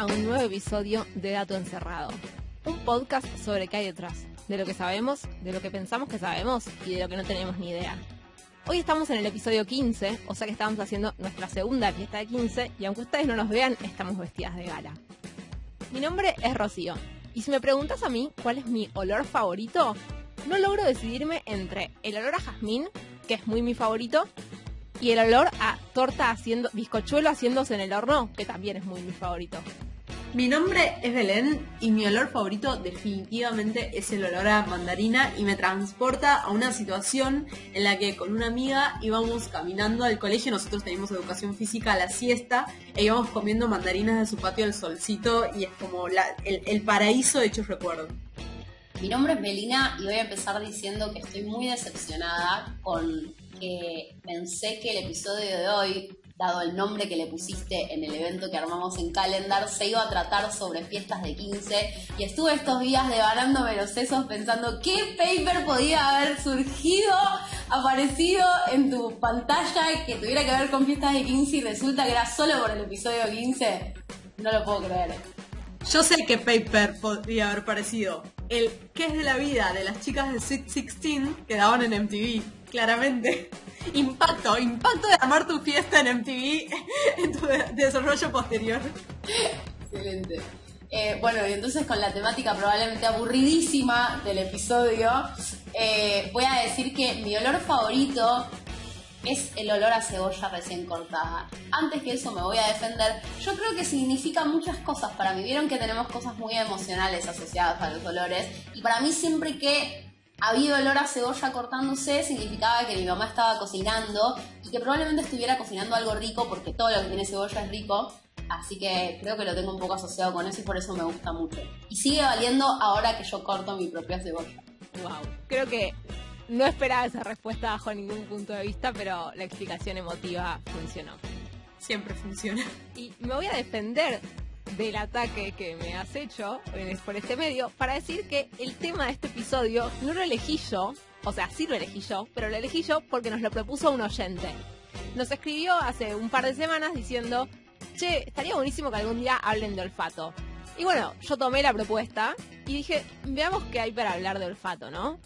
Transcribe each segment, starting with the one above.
a un nuevo episodio de Dato Encerrado, un podcast sobre qué hay detrás, de lo que sabemos, de lo que pensamos que sabemos y de lo que no tenemos ni idea. Hoy estamos en el episodio 15, o sea que estamos haciendo nuestra segunda fiesta de 15 y aunque ustedes no nos vean, estamos vestidas de gala. Mi nombre es Rocío y si me preguntas a mí cuál es mi olor favorito, no logro decidirme entre el olor a jazmín, que es muy mi favorito, y el olor a torta haciendo, bizcochuelo haciéndose en el horno, que también es muy mi favorito. Mi nombre es Belén y mi olor favorito definitivamente es el olor a mandarina y me transporta a una situación en la que con una amiga íbamos caminando al colegio, nosotros teníamos educación física a la siesta e íbamos comiendo mandarinas de su patio al solcito y es como el, paraíso hecho recuerdo. Mi nombre es Melina y voy a empezar diciendo que estoy muy decepcionada con que pensé que el episodio de hoy, dado el nombre que le pusiste en el evento que armamos en Calendar, se iba a tratar sobre fiestas de 15 y estuve estos días devarándome los sesos pensando qué paper podía haber surgido, aparecido en tu pantalla que tuviera que ver con fiestas de 15 y resulta que era solo por el episodio 15. No lo puedo creer. Yo sé qué paper podría haber parecido. El ¿Qué es de la vida de las chicas de Sweet 16 que daban en MTV? Claramente. Impacto, impacto de amar tu fiesta en MTV en tu desarrollo posterior. Excelente. Eh, bueno, y entonces con la temática probablemente aburridísima del episodio, eh, voy a decir que mi olor favorito es el olor a cebolla recién cortada. Antes que eso me voy a defender. Yo creo que significa muchas cosas para mí. Vieron que tenemos cosas muy emocionales asociadas a los olores. Y para mí siempre que había olor a cebolla cortándose, significaba que mi mamá estaba cocinando y que probablemente estuviera cocinando algo rico porque todo lo que tiene cebolla es rico. Así que creo que lo tengo un poco asociado con eso y por eso me gusta mucho. Y sigue valiendo ahora que yo corto mi propia cebolla. Wow. Creo que no esperaba esa respuesta bajo ningún punto de vista, pero la explicación emotiva funcionó. Siempre funciona. Y me voy a defender del ataque que me has hecho por este medio para decir que el tema de este episodio no lo elegí yo, o sea, sí lo elegí yo, pero lo elegí yo porque nos lo propuso un oyente. Nos escribió hace un par de semanas diciendo, che, estaría buenísimo que algún día hablen de olfato. Y bueno, yo tomé la propuesta y dije, veamos qué hay para hablar de olfato, ¿no?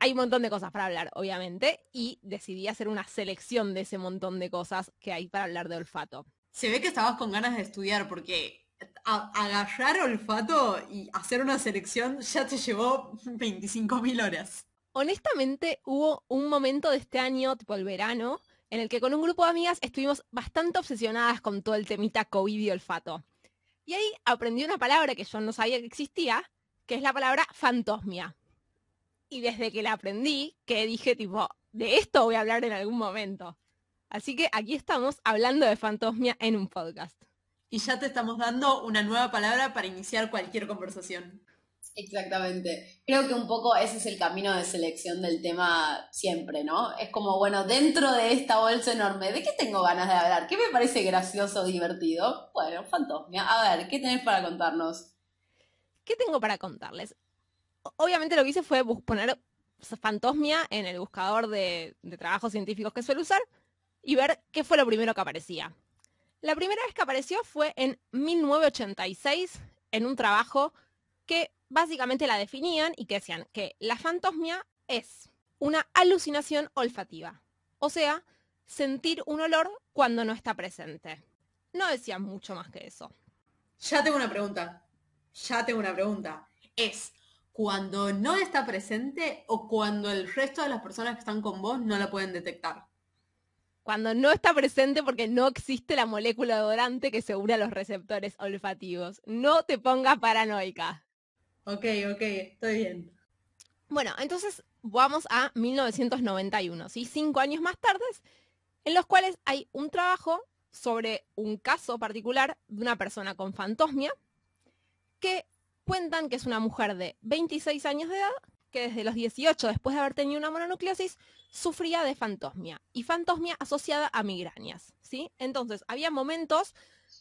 Hay un montón de cosas para hablar, obviamente, y decidí hacer una selección de ese montón de cosas que hay para hablar de olfato. Se ve que estabas con ganas de estudiar porque agarrar olfato y hacer una selección ya te llevó 25.000 horas. Honestamente, hubo un momento de este año, tipo el verano, en el que con un grupo de amigas estuvimos bastante obsesionadas con todo el temita COVID y olfato. Y ahí aprendí una palabra que yo no sabía que existía, que es la palabra fantosmia. Y desde que la aprendí, que dije tipo, de esto voy a hablar en algún momento. Así que aquí estamos hablando de fantosmia en un podcast y ya te estamos dando una nueva palabra para iniciar cualquier conversación. Exactamente. Creo que un poco ese es el camino de selección del tema siempre, ¿no? Es como, bueno, dentro de esta bolsa enorme, ¿de qué tengo ganas de hablar? ¿Qué me parece gracioso, divertido? Bueno, fantosmia. A ver, ¿qué tenés para contarnos? ¿Qué tengo para contarles? Obviamente lo que hice fue poner fantosmia en el buscador de, de trabajos científicos que suelo usar y ver qué fue lo primero que aparecía. La primera vez que apareció fue en 1986 en un trabajo que básicamente la definían y que decían que la fantosmia es una alucinación olfativa. O sea, sentir un olor cuando no está presente. No decían mucho más que eso. Ya tengo una pregunta. Ya tengo una pregunta. ¿Es cuando no está presente o cuando el resto de las personas que están con vos no la pueden detectar? Cuando no está presente porque no existe la molécula odorante que se une a los receptores olfativos. No te pongas paranoica. Ok, ok, estoy bien. Bueno, entonces vamos a 1991, ¿sí? Cinco años más tarde, en los cuales hay un trabajo sobre un caso particular de una persona con fantosmia que cuentan que es una mujer de 26 años de edad que desde los 18, después de haber tenido una mononucleosis, sufría de fantosmia y fantosmia asociada a migrañas, ¿sí? Entonces, había momentos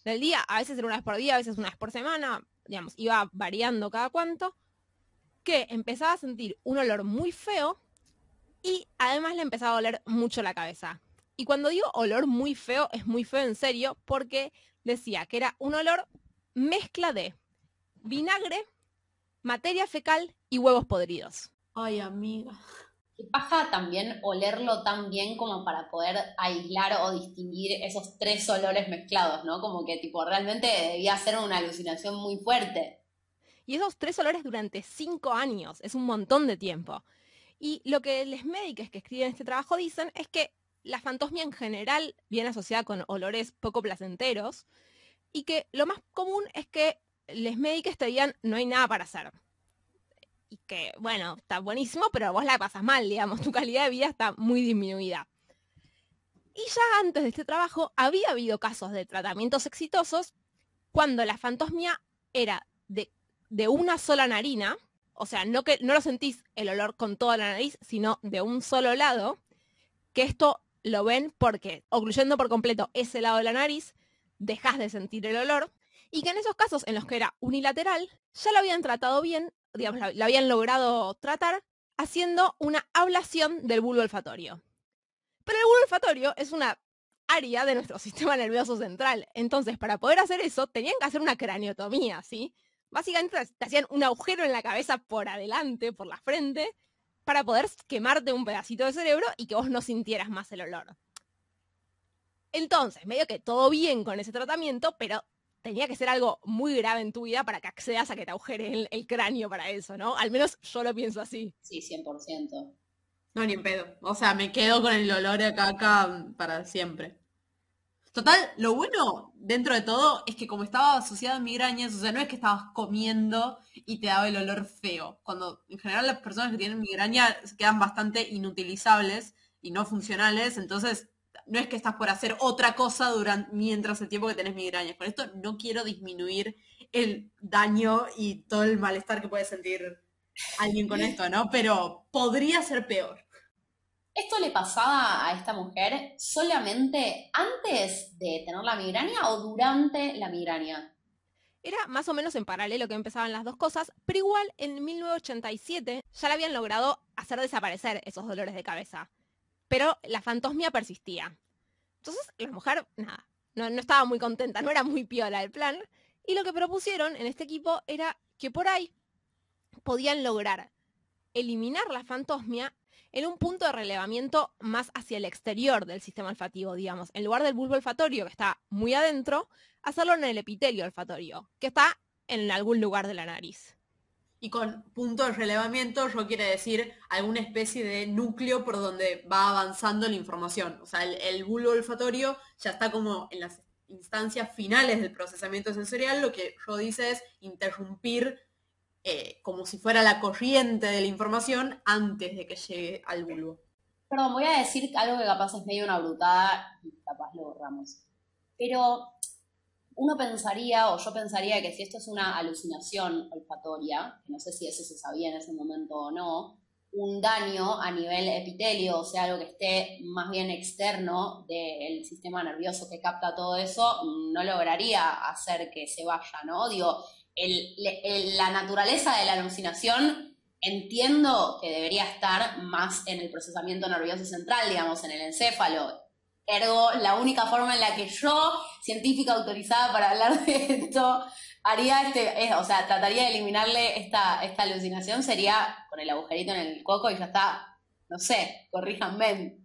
del día, a veces era una vez por día, a veces una vez por semana, digamos, iba variando cada cuanto, que empezaba a sentir un olor muy feo y además le empezaba a doler mucho la cabeza. Y cuando digo olor muy feo, es muy feo en serio porque decía que era un olor mezcla de vinagre, materia fecal y huevos podridos. Ay, amiga. ¿Qué paja también olerlo tan bien como para poder aislar o distinguir esos tres olores mezclados, ¿no? Como que tipo realmente debía ser una alucinación muy fuerte. Y esos tres olores durante cinco años, es un montón de tiempo. Y lo que los médicos que escriben este trabajo dicen es que la fantosmia en general viene asociada con olores poco placenteros y que lo más común es que los médicos te digan no hay nada para hacer. Y que, bueno, está buenísimo, pero vos la pasas mal, digamos, tu calidad de vida está muy disminuida. Y ya antes de este trabajo había habido casos de tratamientos exitosos cuando la fantosmia era de, de una sola narina, o sea, no, que, no lo sentís el olor con toda la nariz, sino de un solo lado, que esto lo ven porque, ocluyendo por completo ese lado de la nariz, dejas de sentir el olor, y que en esos casos en los que era unilateral, ya lo habían tratado bien, digamos, lo habían logrado tratar haciendo una ablación del bulbo olfatorio. Pero el bulbo olfatorio es una área de nuestro sistema nervioso central. Entonces, para poder hacer eso, tenían que hacer una craniotomía, ¿sí? Básicamente te hacían un agujero en la cabeza por adelante, por la frente, para poder quemarte un pedacito de cerebro y que vos no sintieras más el olor. Entonces, medio que todo bien con ese tratamiento, pero tenía que ser algo muy grave en tu vida para que accedas a que te agujere el, cráneo para eso, ¿no? Al menos yo lo pienso así. Sí, 100%. No, ni en pedo. O sea, me quedo con el olor a caca para siempre. Total, lo bueno dentro de todo es que como estaba asociado a migrañas, o sea, no es que estabas comiendo y te daba el olor feo. Cuando en general las personas que tienen migraña quedan bastante inutilizables y no funcionales, entonces no es que estás por hacer otra cosa durante, mientras el tiempo que tenés migrañas. Con esto no quiero disminuir el daño y todo el malestar que puede sentir alguien con esto, ¿no? Pero podría ser peor. ¿Esto le pasaba a esta mujer solamente antes de tener la migraña o durante la migraña? Era más o menos en paralelo que empezaban las dos cosas, pero igual en 1987 ya le habían logrado hacer desaparecer esos dolores de cabeza. Pero la fantosmia persistía. Entonces la mujer, nada, no, no estaba muy contenta, no era muy piola el plan. Y lo que propusieron en este equipo era que por ahí podían lograr eliminar la fantosmia en un punto de relevamiento más hacia el exterior del sistema olfativo, digamos. En lugar del bulbo olfatorio, que está muy adentro, hacerlo en el epitelio olfatorio, que está en algún lugar de la nariz. Y con punto de relevamiento yo quiere decir alguna especie de núcleo por donde va avanzando la información. O sea, el, bulbo olfatorio ya está como en las instancias finales del procesamiento sensorial, lo que yo dice es interrumpir eh, como si fuera la corriente de la información antes de que llegue al bulbo. Perdón, voy a decir algo que capaz es medio una brutada y capaz lo borramos. Pero uno pensaría, o yo pensaría que si esto es una alucinación olfatoria, que no sé si eso se sabía en ese momento o no, un daño a nivel epitelio, o sea, algo que esté más bien externo del sistema nervioso que capta todo eso, no lograría hacer que se vaya, ¿no? Digo, la naturaleza de la alucinación entiendo que debería estar más en el procesamiento nervioso central, digamos, en el encéfalo. Ergo, la única forma en la que yo, científica autorizada para hablar de esto, haría este, o sea, trataría de eliminarle esta, esta alucinación sería con el agujerito en el coco y ya está. No sé, corríjanme.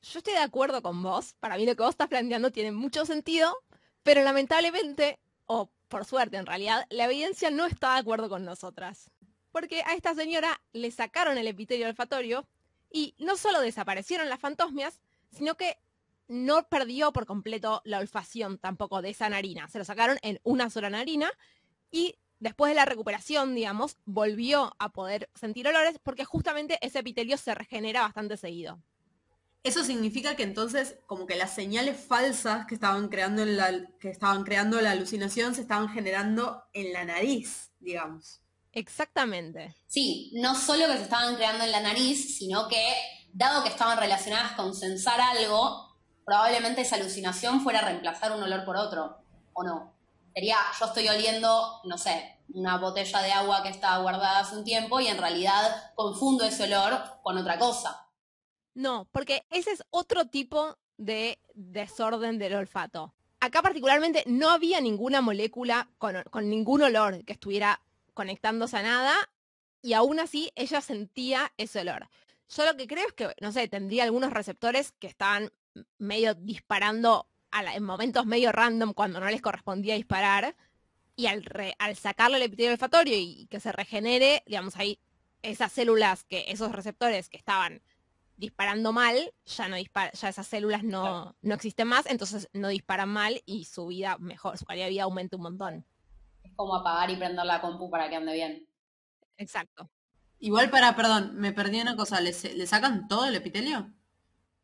Yo estoy de acuerdo con vos. Para mí lo que vos estás planteando tiene mucho sentido, pero lamentablemente, o por suerte en realidad, la evidencia no está de acuerdo con nosotras. Porque a esta señora le sacaron el epitelio olfatorio y no solo desaparecieron las fantosmias, sino que no perdió por completo la olfacción tampoco de esa narina. Se lo sacaron en una sola narina y después de la recuperación, digamos, volvió a poder sentir olores porque justamente ese epitelio se regenera bastante seguido. Eso significa que entonces como que las señales falsas que estaban creando la, que estaban creando la alucinación se estaban generando en la nariz, digamos. Exactamente. Sí, no solo que se estaban creando en la nariz, sino que dado que estaban relacionadas con sensar algo, probablemente esa alucinación fuera reemplazar un olor por otro, ¿o no? Sería, yo estoy oliendo, no sé, una botella de agua que está guardada hace un tiempo y en realidad confundo ese olor con otra cosa. No, porque ese es otro tipo de desorden del olfato. acá particularmente no había ninguna molécula con, con ningún olor que estuviera conectándose a nada y aún así ella sentía ese olor. Yo lo que creo es que, no sé, tendría algunos receptores que estaban medio disparando a en momentos medio random cuando no les correspondía disparar. Y al, al sacarle el epitelio olfatorio y que se regenere, digamos, ahí esas células, que esos receptores que estaban disparando mal, ya no dispara, ya esas células no, no existen más, entonces no disparan mal y su vida mejor, su calidad de vida aumenta un montón. Es como apagar y prender la compu para que ande bien. Exacto. Igual para, perdón, me perdí una cosa, ¿le, ¿le sacan todo el epitelio?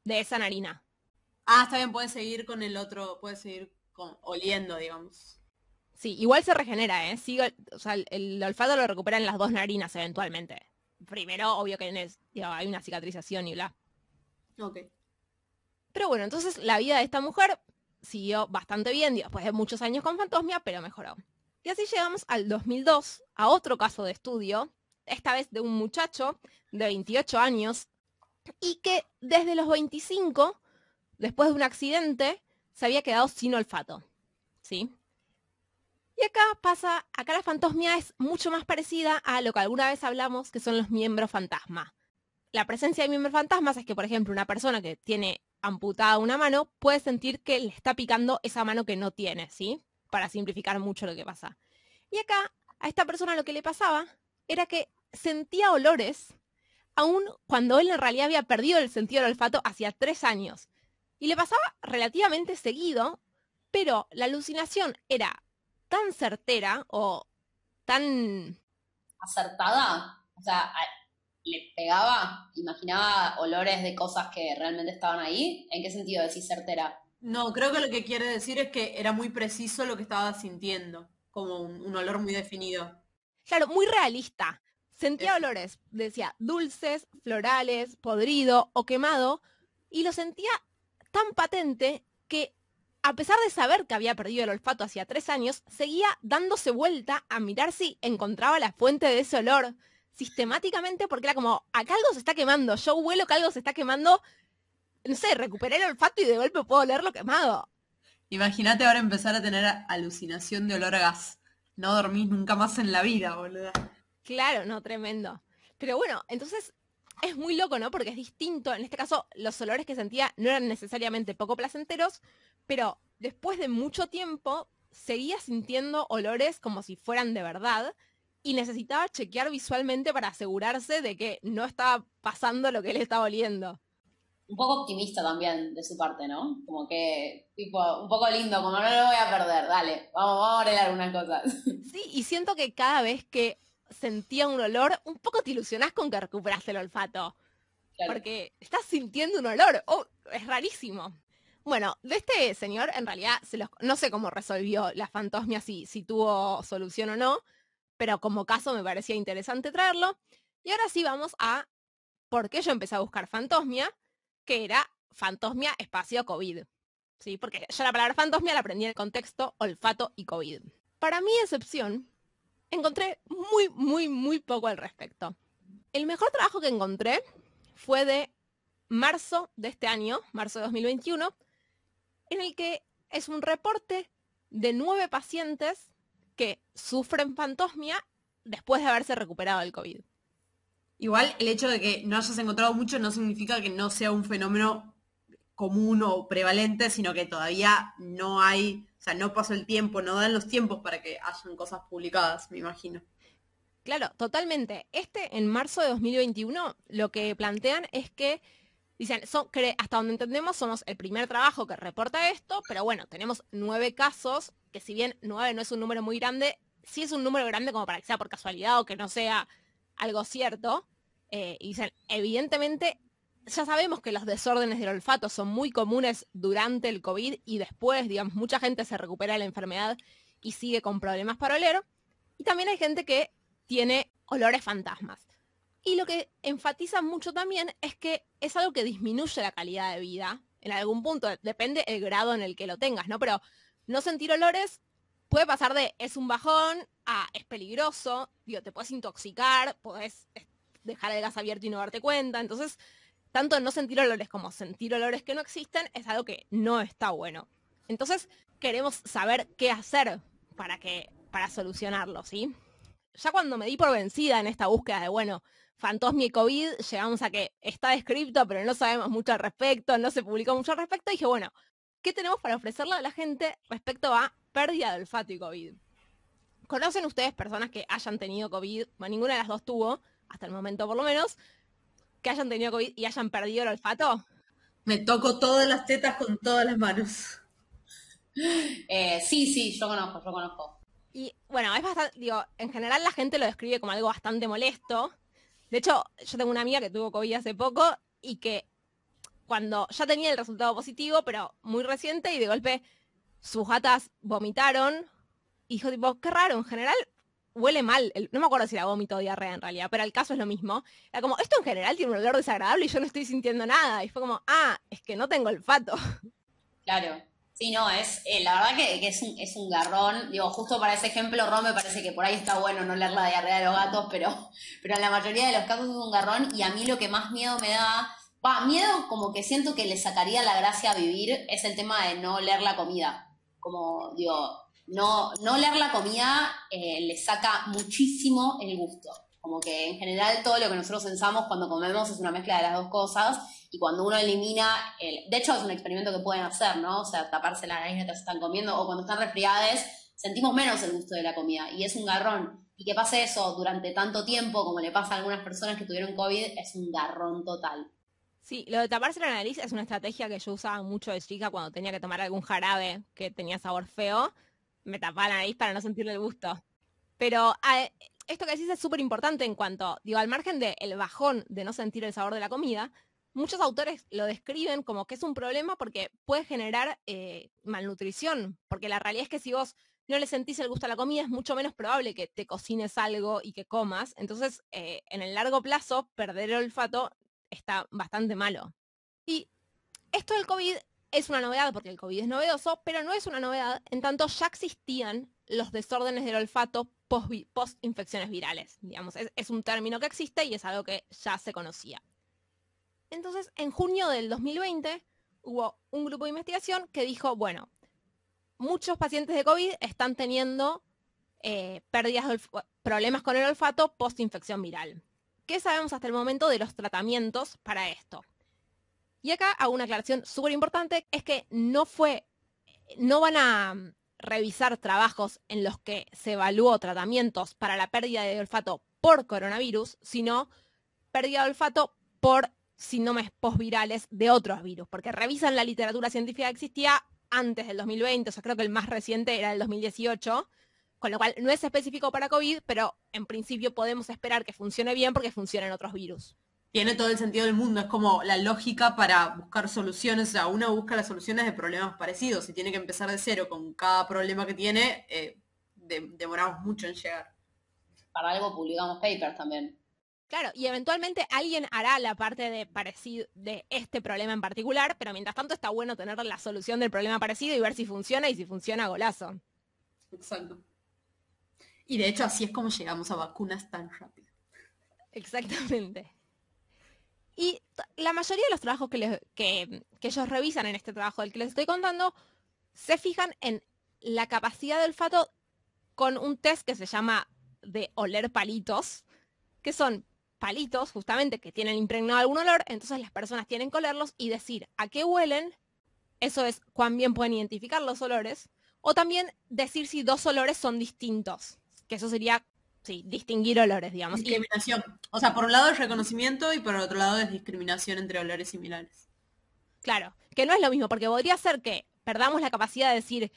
De esa narina. Ah, está bien, puede seguir con el otro, puede seguir con, oliendo, digamos. Sí, igual se regenera, ¿eh? Sigue, o sea, el, olfato lo recuperan las dos narinas eventualmente. Primero, obvio que hay una cicatrización y bla. Ok. Pero bueno, entonces la vida de esta mujer siguió bastante bien, después de muchos años con fantosmia, pero mejoró. Y así llegamos al 2002, a otro caso de estudio, esta vez de un muchacho de 28 años, y que desde los 25, después de un accidente, se había quedado sin olfato. ¿Sí? Y acá pasa, acá la fantosmia es mucho más parecida a lo que alguna vez hablamos, que son los miembros fantasma. La presencia de miembros fantasmas es que, por ejemplo, una persona que tiene amputada una mano puede sentir que le está picando esa mano que no tiene, ¿sí? Para simplificar mucho lo que pasa. Y acá, a esta persona lo que le pasaba era que sentía olores, aun cuando él en realidad había perdido el sentido del olfato hacía tres años. Y le pasaba relativamente seguido, pero la alucinación era tan certera o tan... acertada. O sea, le pegaba, imaginaba olores de cosas que realmente estaban ahí. ¿En qué sentido decís certera? No, creo que lo que quiere decir es que era muy preciso lo que estaba sintiendo, como un, olor muy definido. Claro, muy realista. Sentía olores, decía, dulces, florales, podrido o quemado, y lo sentía tan patente que a pesar de saber que había perdido el olfato hacía tres años, seguía dándose vuelta a mirar si encontraba la fuente de ese olor sistemáticamente porque era como, acá algo se está quemando, yo huelo que algo se está quemando, no sé, recuperé el olfato y de golpe puedo olerlo quemado. Imagínate ahora empezar a tener alucinación de olor a gas. No dormís nunca más en la vida, boluda. Claro, no, tremendo. Pero bueno, entonces es muy loco, ¿no? Porque es distinto. En este caso, los olores que sentía no eran necesariamente poco placenteros, pero después de mucho tiempo seguía sintiendo olores como si fueran de verdad y necesitaba chequear visualmente para asegurarse de que no estaba pasando lo que él estaba oliendo. Un poco optimista también de su parte, ¿no? Como que, tipo, un poco lindo, como no lo voy a perder, dale, vamos, vamos a arreglar algunas cosas. Sí, y siento que cada vez que sentía un olor, un poco te ilusionás con que recuperaste el olfato. Porque estás sintiendo un olor. Oh, es rarísimo. Bueno, de este señor, en realidad, se no sé cómo resolvió la fantosmia, si, si tuvo solución o no, pero como caso me parecía interesante traerlo. Y ahora sí vamos a por qué yo empecé a buscar fantosmia, que era fantosmia espacio COVID. ¿Sí? Porque yo la palabra fantosmia la aprendí en el contexto olfato y COVID. Para mi excepción, encontré muy, muy, muy poco al respecto. El mejor trabajo que encontré fue de marzo de este año, marzo de 2021, en el que es un reporte de nueve pacientes que sufren fantosmia después de haberse recuperado del COVID. Igual el hecho de que no hayas encontrado mucho no significa que no sea un fenómeno común o prevalente, sino que todavía no hay, o sea, no pasó el tiempo, no dan los tiempos para que hayan cosas publicadas, me imagino. Claro, totalmente. Este, en marzo de 2021, lo que plantean es que Dicen, son, hasta donde entendemos, somos el primer trabajo que reporta esto, pero bueno, tenemos nueve casos, que si bien nueve no es un número muy grande, sí es un número grande como para que sea por casualidad o que no sea algo cierto. Eh, y dicen, evidentemente, ya sabemos que los desórdenes del olfato son muy comunes durante el COVID y después, digamos, mucha gente se recupera de la enfermedad y sigue con problemas para oler. Y también hay gente que tiene olores fantasmas. Y lo que enfatiza mucho también es que es algo que disminuye la calidad de vida en algún punto, depende el grado en el que lo tengas, ¿no? Pero no sentir olores puede pasar de es un bajón a es peligroso, digo, te puedes intoxicar, puedes dejar el gas abierto y no darte cuenta, entonces tanto no sentir olores como sentir olores que no existen es algo que no está bueno. Entonces, queremos saber qué hacer para que para solucionarlo, ¿sí? Ya cuando me di por vencida en esta búsqueda de, bueno, Fantosmi y COVID, llegamos a que está descrito, pero no sabemos mucho al respecto, no se publicó mucho al respecto, dije, bueno, ¿qué tenemos para ofrecerle a la gente respecto a pérdida de olfato y COVID? ¿Conocen ustedes personas que hayan tenido COVID? Bueno, ninguna de las dos tuvo, hasta el momento por lo menos, que hayan tenido COVID y hayan perdido el olfato. Me toco todas las tetas con todas las manos. Eh, sí, sí, yo conozco, yo conozco. Y bueno, es bastante, digo, en general la gente lo describe como algo bastante molesto. De hecho, yo tengo una amiga que tuvo COVID hace poco y que cuando ya tenía el resultado positivo, pero muy reciente, y de golpe sus gatas vomitaron, y dijo tipo, qué raro, en general huele mal. No me acuerdo si era vómito o diarrea en realidad, pero el caso es lo mismo. Era como, esto en general tiene un olor desagradable y yo no estoy sintiendo nada. Y fue como, ah, es que no tengo olfato. Claro. Sí, no, es, eh, la verdad que, es, un, es un garrón. Digo, justo para ese ejemplo, Ron me parece que por ahí está bueno no leer la diarrea de los gatos, pero, pero en la mayoría de los casos es un garrón y a mí lo que más miedo me da, va, miedo como que siento que le sacaría la gracia a vivir, es el tema de no leer la comida. Como, digo, no, no leer la comida eh, le saca muchísimo el gusto. Como que en general todo lo que nosotros pensamos cuando comemos es una mezcla de las dos cosas y cuando uno elimina, el, de hecho es un experimento que pueden hacer, ¿no? O sea, taparse la nariz mientras están comiendo o cuando están resfriadas, sentimos menos el gusto de la comida y es un garrón. Y que pase eso durante tanto tiempo, como le pasa a algunas personas que tuvieron COVID, es un garrón total. Sí, lo de taparse la nariz es una estrategia que yo usaba mucho de chica cuando tenía que tomar algún jarabe que tenía sabor feo. Me tapaba la nariz para no sentirle el gusto. Pero esto que decís es súper importante en cuanto, digo, al margen del bajón de no sentir el sabor de la comida, muchos autores lo describen como que es un problema porque puede generar eh, malnutrición, porque la realidad es que si vos no le sentís el gusto a la comida, es mucho menos probable que te cocines algo y que comas. Entonces, eh, en el largo plazo, perder el olfato está bastante malo. Y esto del COVID es una novedad porque el COVID es novedoso, pero no es una novedad en tanto ya existían los desórdenes del olfato post-infecciones virales. Digamos, es un término que existe y es algo que ya se conocía. Entonces, en junio del 2020 hubo un grupo de investigación que dijo, bueno, muchos pacientes de COVID están teniendo eh, pérdidas de problemas con el olfato post-infección viral. ¿Qué sabemos hasta el momento de los tratamientos para esto? Y acá hago una aclaración súper importante, es que no fue, no van a mm, revisar trabajos en los que se evaluó tratamientos para la pérdida de olfato por coronavirus, sino pérdida de olfato por síndromes postvirales de otros virus, porque revisan la literatura científica que existía antes del 2020, o sea, creo que el más reciente era el 2018, con lo cual no es específico para COVID, pero en principio podemos esperar que funcione bien porque funciona en otros virus. Tiene todo el sentido del mundo, es como la lógica para buscar soluciones, o sea, uno busca las soluciones de problemas parecidos, si tiene que empezar de cero con cada problema que tiene, eh, demoramos mucho en llegar. Para algo publicamos papers también. Claro, y eventualmente alguien hará la parte de parecido de este problema en particular, pero mientras tanto está bueno tener la solución del problema parecido y ver si funciona y si funciona golazo. Exacto. Y de hecho así es como llegamos a vacunas tan rápido. Exactamente. Y la mayoría de los trabajos que, ellos revisan en este trabajo del que les estoy contando, se fijan en la capacidad del olfato con un test que se llama de oler palitos, que son palitos, justamente, que tienen impregnado algún olor, entonces las personas tienen que olerlos y decir a qué huelen, eso es cuán bien pueden identificar los olores, o también decir si dos olores son distintos, que eso sería, sí, distinguir olores, digamos. Discriminación. O sea, por un lado es reconocimiento y por el otro lado es discriminación entre olores similares. Claro, que no es lo mismo, porque podría ser que perdamos la capacidad de decir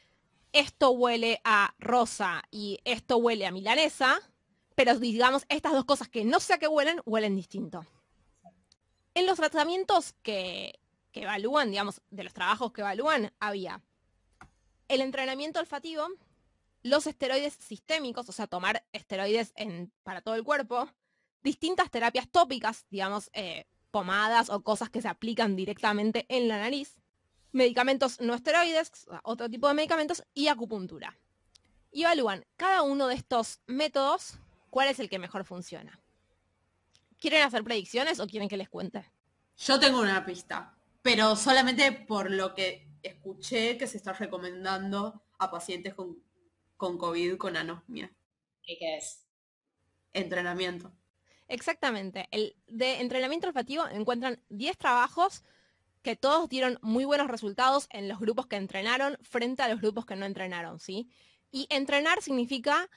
esto huele a rosa y esto huele a milanesa, pero digamos, estas dos cosas que no sé a qué huelen, huelen distinto. En los tratamientos que, evalúan, digamos, de los trabajos que evalúan, había el entrenamiento olfativo, los esteroides sistémicos, o sea, tomar esteroides para todo el cuerpo, distintas terapias tópicas, digamos, eh, pomadas o cosas que se aplican directamente en la nariz, medicamentos no esteroides, otro tipo de medicamentos, y acupuntura. Y evalúan cada uno de estos métodos ¿Cuál es el que mejor funciona? ¿Quieren hacer predicciones o quieren que les cuente? Yo tengo una pista, pero solamente por lo que escuché que se está recomendando a pacientes con, con COVID con anosmia. ¿Qué, qué es? Entrenamiento. Exactamente. El de entrenamiento olfativo encuentran 10 trabajos que todos dieron muy buenos resultados en los grupos que entrenaron frente a los grupos que no entrenaron, ¿sí? Y entrenar significa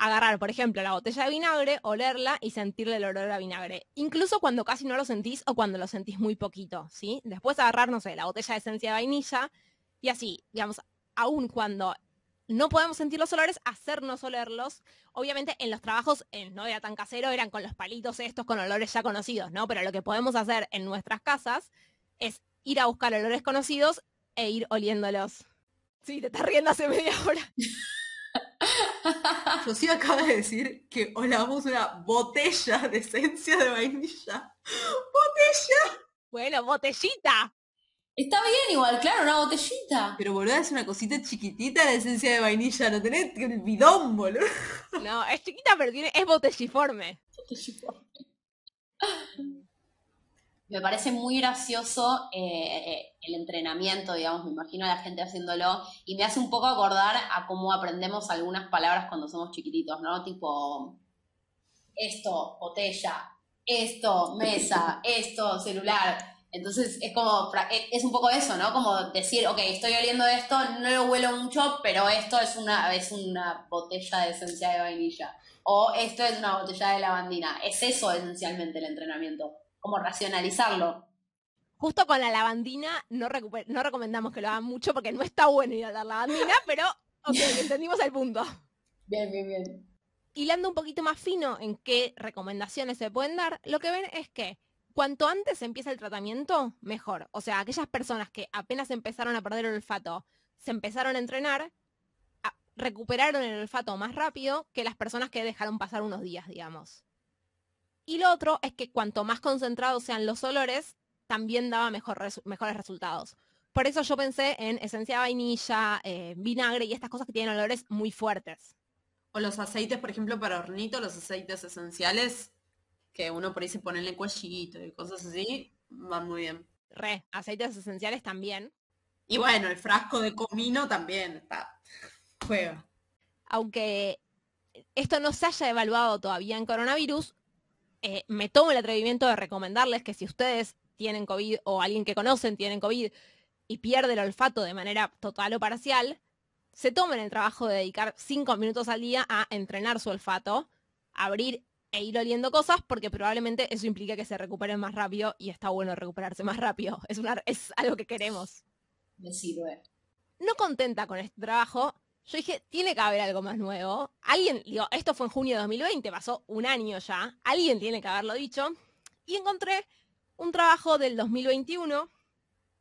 agarrar, por ejemplo, la botella de vinagre, olerla y sentirle el olor a vinagre. Incluso cuando casi no lo sentís o cuando lo sentís muy poquito, ¿sí? Después agarrar, no sé, la botella de esencia de vainilla y así, digamos, aún cuando no podemos sentir los olores, hacernos olerlos. Obviamente en los trabajos eh, no era tan casero, eran con los palitos estos, con olores ya conocidos, ¿no? Pero lo que podemos hacer en nuestras casas es ir a buscar olores conocidos e ir oliéndolos. Sí, te estás riendo hace media hora. Rocío acaba de decir que olamos una botella de esencia de vainilla. ¡Botella! Bueno, botellita. Está bien igual, claro, una botellita. Pero boludo, es una cosita chiquitita de esencia de vainilla, no tenés el bidón, boludo. No, es chiquita, pero tiene, es botelliforme. Me parece muy gracioso eh, eh, el entrenamiento, digamos, me imagino a la gente haciéndolo, y me hace un poco acordar a cómo aprendemos algunas palabras cuando somos chiquititos, ¿no? Tipo, esto, botella, esto, mesa, esto, celular. Entonces es como, e, es un poco eso, ¿no? Como decir, ok, estoy oliendo esto, no lo huelo mucho, pero esto es una, es una botella de esencia de vainilla. O esto es una botella de lavandina. Es eso esencialmente el entrenamiento como racionalizarlo. Justo con la lavandina no, no recomendamos que lo hagan mucho porque no está bueno ir a dar lavandina, pero ok, entendimos el punto. Bien, bien, bien. Hilando un poquito más fino en qué recomendaciones se pueden dar, lo que ven es que cuanto antes empieza el tratamiento, mejor. O sea, aquellas personas que apenas empezaron a perder el olfato, se empezaron a entrenar, recuperaron el olfato más rápido que las personas que dejaron pasar unos días, digamos. Y lo otro es que cuanto más concentrados sean los olores, también daba mejores resultados. Por eso yo pensé en esencia de vainilla, eh, vinagre y estas cosas que tienen olores muy fuertes. O los aceites, por ejemplo, para hornito, los aceites esenciales, que uno por ahí se pone en el cuellito y cosas así, van muy bien. Re, aceites esenciales también. Y bueno, el frasco de comino también está. Juega. Aunque esto no se haya evaluado todavía en coronavirus, eh, me tomo el atrevimiento de recomendarles que si ustedes tienen COVID o alguien que conocen tienen COVID y pierde el olfato de manera total o parcial, se tomen el trabajo de dedicar cinco minutos al día a entrenar su olfato, abrir e ir oliendo cosas, porque probablemente eso implica que se recuperen más rápido y está bueno recuperarse más rápido. Es, una, es algo que queremos. Me sirve. No contenta con este trabajo, yo dije, tiene que haber algo más nuevo. Alguien, digo, esto fue en junio de 2020, pasó un año ya. Alguien tiene que haberlo dicho. Y encontré un trabajo del 2021,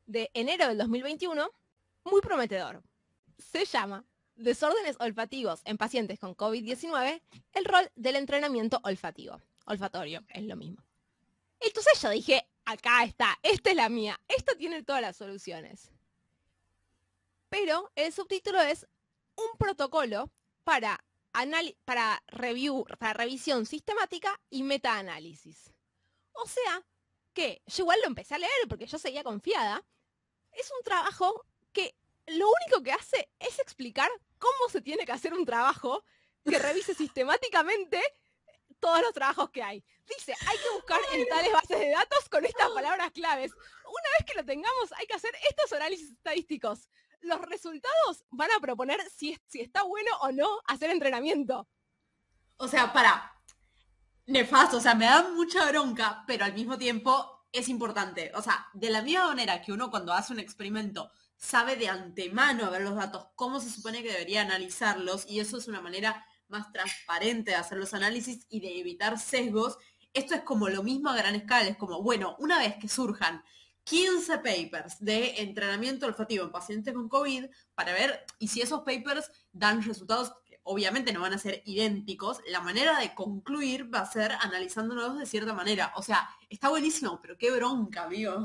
de enero del 2021, muy prometedor. Se llama Desórdenes olfativos en pacientes con COVID-19, el rol del entrenamiento olfativo. Olfatorio, es lo mismo. Entonces yo dije, acá está, esta es la mía, esto tiene todas las soluciones. Pero el subtítulo es un protocolo para, para, review, para revisión sistemática y metaanálisis. O sea, que yo igual lo empecé a leer porque yo seguía confiada. Es un trabajo que lo único que hace es explicar cómo se tiene que hacer un trabajo que revise sistemáticamente todos los trabajos que hay. Dice, hay que buscar en tales bases de datos con estas palabras claves. Una vez que lo tengamos, hay que hacer estos análisis estadísticos los resultados van a proponer si, si está bueno o no hacer entrenamiento. O sea, para. Nefasto, o sea, me da mucha bronca, pero al mismo tiempo es importante. O sea, de la misma manera que uno cuando hace un experimento sabe de antemano a ver los datos, cómo se supone que debería analizarlos, y eso es una manera más transparente de hacer los análisis y de evitar sesgos. Esto es como lo mismo a gran escala, es como, bueno, una vez que surjan 15 papers de entrenamiento olfativo en pacientes con COVID para ver y si esos papers dan resultados que obviamente no van a ser idénticos, la manera de concluir va a ser analizándolos de cierta manera. O sea, está buenísimo, pero qué bronca, amigo.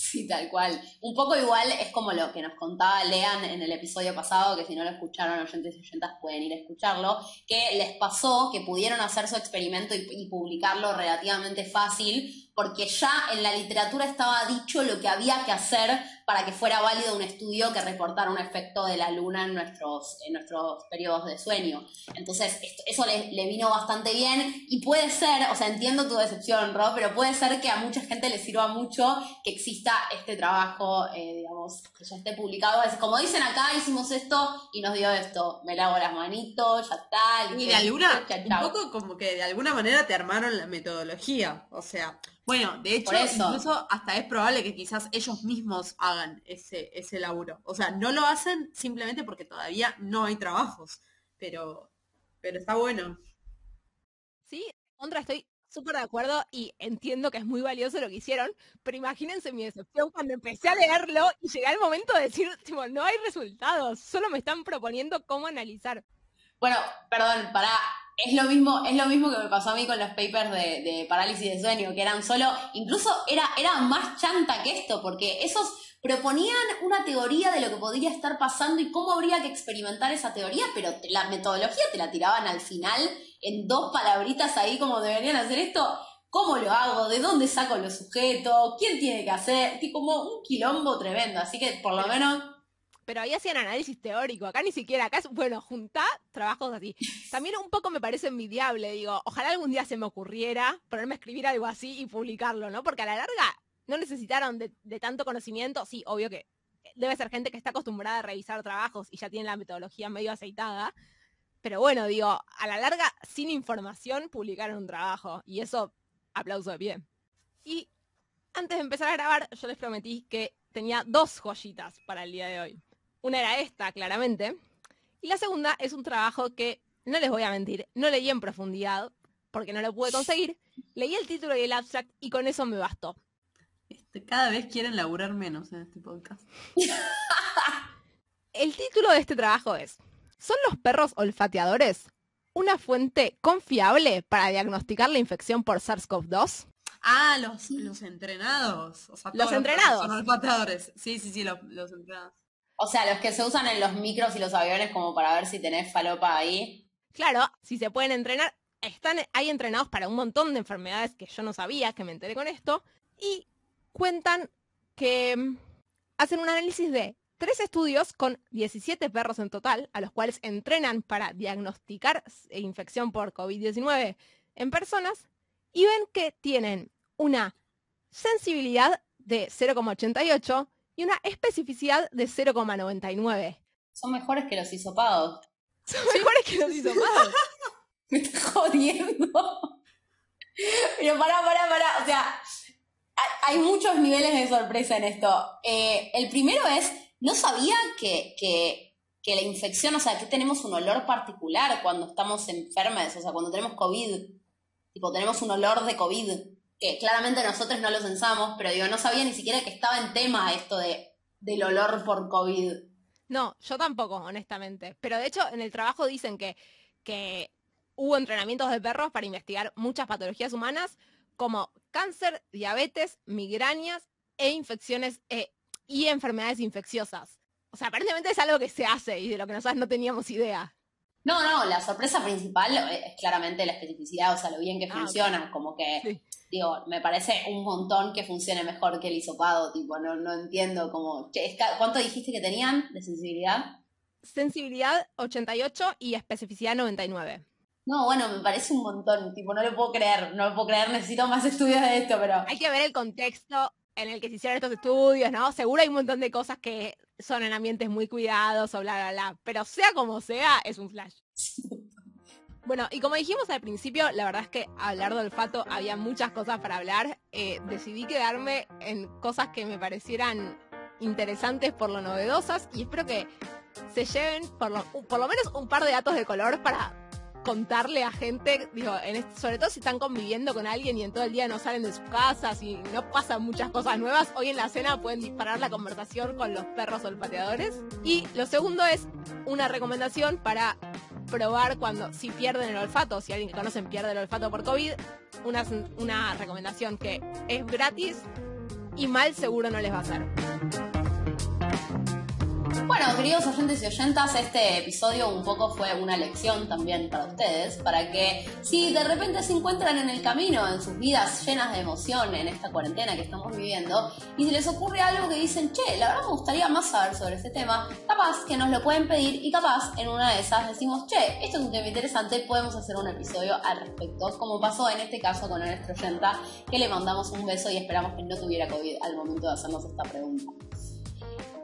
Sí, tal cual. Un poco igual es como lo que nos contaba Lean en el episodio pasado, que si no lo escucharon oyentes y oyentas pueden ir a escucharlo, que les pasó que pudieron hacer su experimento y publicarlo relativamente fácil porque ya en la literatura estaba dicho lo que había que hacer para que fuera válido un estudio que reportara un efecto de la luna en nuestros, en nuestros periodos de sueño. Entonces, eso le, vino bastante bien y puede ser, o sea, entiendo tu decepción, Rob, pero puede ser que a mucha gente le sirva mucho que exista este trabajo, eh, digamos, que ya esté publicado. Es como dicen acá, hicimos esto y nos dio esto. Me lavo las manitos, ya está. Y de alguna, un poco como que de alguna manera te armaron la metodología, o sea bueno, de hecho, incluso hasta es probable que quizás ellos mismos hagan ese, ese laburo. O sea, no lo hacen simplemente porque todavía no hay trabajos. Pero, pero está bueno. Sí, contra, estoy súper de acuerdo y entiendo que es muy valioso lo que hicieron, pero imagínense mi decepción cuando empecé a leerlo y llegué al momento de decir, tipo, no hay resultados, solo me están proponiendo cómo analizar. Bueno, perdón, para es lo mismo, es lo mismo que me pasó a mí con los papers de, parálisis de sueño, que eran solo, incluso era, era más chanta que esto, porque esos proponían una teoría de lo que podría estar pasando y cómo habría que experimentar esa teoría, pero la metodología te la tiraban al final en dos palabritas ahí como deberían hacer esto. ¿Cómo lo hago? ¿De dónde saco los sujetos? ¿Quién tiene que hacer? Y como un quilombo tremendo. Así que por lo menos pero ahí hacían análisis teórico, acá ni siquiera, acá es, bueno, juntar trabajos así. También un poco me parece envidiable, digo, ojalá algún día se me ocurriera ponerme a escribir algo así y publicarlo, ¿no? Porque a la larga no necesitaron de, tanto conocimiento, sí, obvio que debe ser gente que está acostumbrada a revisar trabajos y ya tiene la metodología medio aceitada, pero bueno, digo, a la larga, sin información, publicaron un trabajo y eso, aplauso de pie. Y antes de empezar a grabar, yo les prometí que tenía dos joyitas para el día de hoy. Una era esta, claramente. Y la segunda es un trabajo que, no les voy a mentir, no leí en profundidad, porque no lo pude conseguir. Leí el título y el abstract y con eso me bastó. Este, cada vez quieren laburar menos en este podcast. el título de este trabajo es, ¿son los perros olfateadores una fuente confiable para diagnosticar la infección por SARS-CoV-2? Ah, los, los entrenados. los entrenados. Son olfateadores. Sí, sí, sí, los entrenados. O sea, los que se usan en los micros y los aviones como para ver si tenés falopa ahí. Claro, si se pueden entrenar. Están, hay entrenados para un montón de enfermedades que yo no sabía, que me enteré con esto. Y cuentan que mm, hacen un análisis de tres estudios con 17 perros en total, a los cuales entrenan para diagnosticar infección por COVID-19 en personas, y ven que tienen una sensibilidad de 0,88 y una especificidad de 0,99. Son mejores que los hisopados. Son mejores que los hisopados. Me estás jodiendo. Pero pará, pará, pará. O sea, hay muchos niveles de sorpresa en esto. Eh, el primero es, no sabía que, que, que, la infección, o sea, que tenemos un olor particular cuando estamos enfermos, o sea, cuando tenemos COVID. Tipo, tenemos un olor de COVID que claramente nosotros no lo censamos, pero digo, no sabía ni siquiera que estaba en tema esto de, del olor por COVID. No, yo tampoco, honestamente. Pero de hecho, en el trabajo dicen que, que hubo entrenamientos de perros para investigar muchas patologías humanas, como cáncer, diabetes, migrañas e infecciones eh, y enfermedades infecciosas. O sea, aparentemente es algo que se hace y de lo que nosotros no teníamos idea. No, no, la sorpresa principal es claramente la especificidad, o sea, lo bien que ah, funciona, como que digo, me parece un montón que funcione mejor que el hisopado, tipo, no, no entiendo cómo... ¿Cuánto dijiste que tenían de sensibilidad? Sensibilidad 88 y especificidad 99. No, bueno, me parece un montón, tipo, no lo puedo creer, no lo puedo creer, necesito más estudios de esto, pero... Hay que ver el contexto en el que se hicieron estos estudios, ¿no? Seguro hay un montón de cosas que son en ambientes muy cuidados o bla, bla, bla, pero sea como sea, es un flash. Bueno, y como dijimos al principio, la verdad es que hablar de olfato había muchas cosas para hablar. Eh, decidí quedarme en cosas que me parecieran interesantes por lo novedosas y espero que se lleven por lo, menos un par de datos de color para contarle a gente, digo, sobre todo si están conviviendo con alguien y en todo el día no salen de sus casas y no pasan muchas cosas nuevas, hoy en la cena pueden disparar la conversación con los perros olfateadores. Y lo segundo es una recomendación para probar cuando, si pierden el olfato, si alguien que conocen pierde el olfato por COVID, una, una recomendación que es gratis y mal seguro no les va a hacer. Bueno, queridos oyentes y oyentas, este episodio un poco fue una lección también para ustedes, para que si de repente se encuentran en el camino, en sus vidas llenas de emoción en esta cuarentena que estamos viviendo, y se les ocurre algo que dicen, che, la verdad me gustaría más saber sobre este tema, capaz que nos lo pueden pedir y capaz en una de esas decimos, che, esto es un tema interesante, podemos hacer un episodio al respecto, como pasó en este caso con nuestro oyenta, que le mandamos un beso y esperamos que no tuviera COVID al momento de hacernos esta pregunta.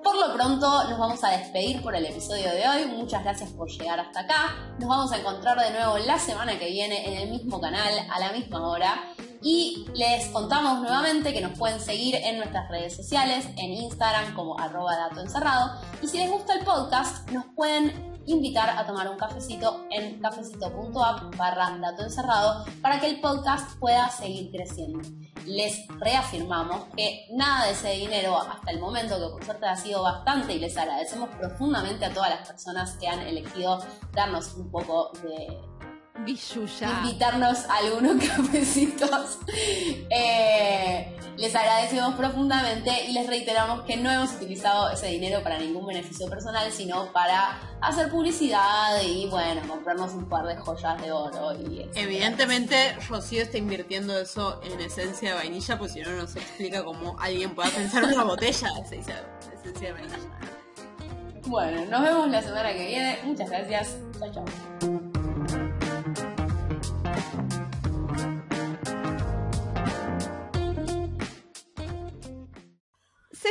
Por lo pronto nos vamos a despedir por el episodio de hoy. Muchas gracias por llegar hasta acá. Nos vamos a encontrar de nuevo la semana que viene en el mismo canal a la misma hora. Y les contamos nuevamente que nos pueden seguir en nuestras redes sociales, en Instagram como arroba. Y si les gusta el podcast, nos pueden invitar a tomar un cafecito en cafecito.app para que el podcast pueda seguir creciendo. Les reafirmamos que nada de ese dinero hasta el momento, que por suerte ha sido bastante y les agradecemos profundamente a todas las personas que han elegido darnos un poco de invitarnos a algunos cafecitos. Eh, les agradecemos profundamente y les reiteramos que no hemos utilizado ese dinero para ningún beneficio personal, sino para hacer publicidad y bueno, comprarnos un par de joyas de oro. Y Evidentemente, Rocío está invirtiendo eso en esencia de vainilla, pues si no, no se explica cómo alguien pueda pensar una botella de esencia de vainilla. Bueno, nos vemos la semana que viene. Muchas gracias. Chao, chao.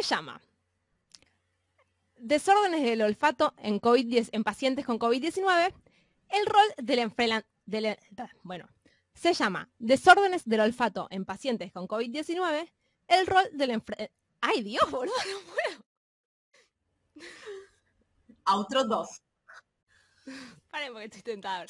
Llama Desórdenes del olfato en, COVID en pacientes con COVID-19, el rol del bueno, se llama Desórdenes del olfato en pacientes con COVID-19, el rol del ¡Ay, Dios, boludo! No puedo. Outro 2. Paren porque estoy tentada.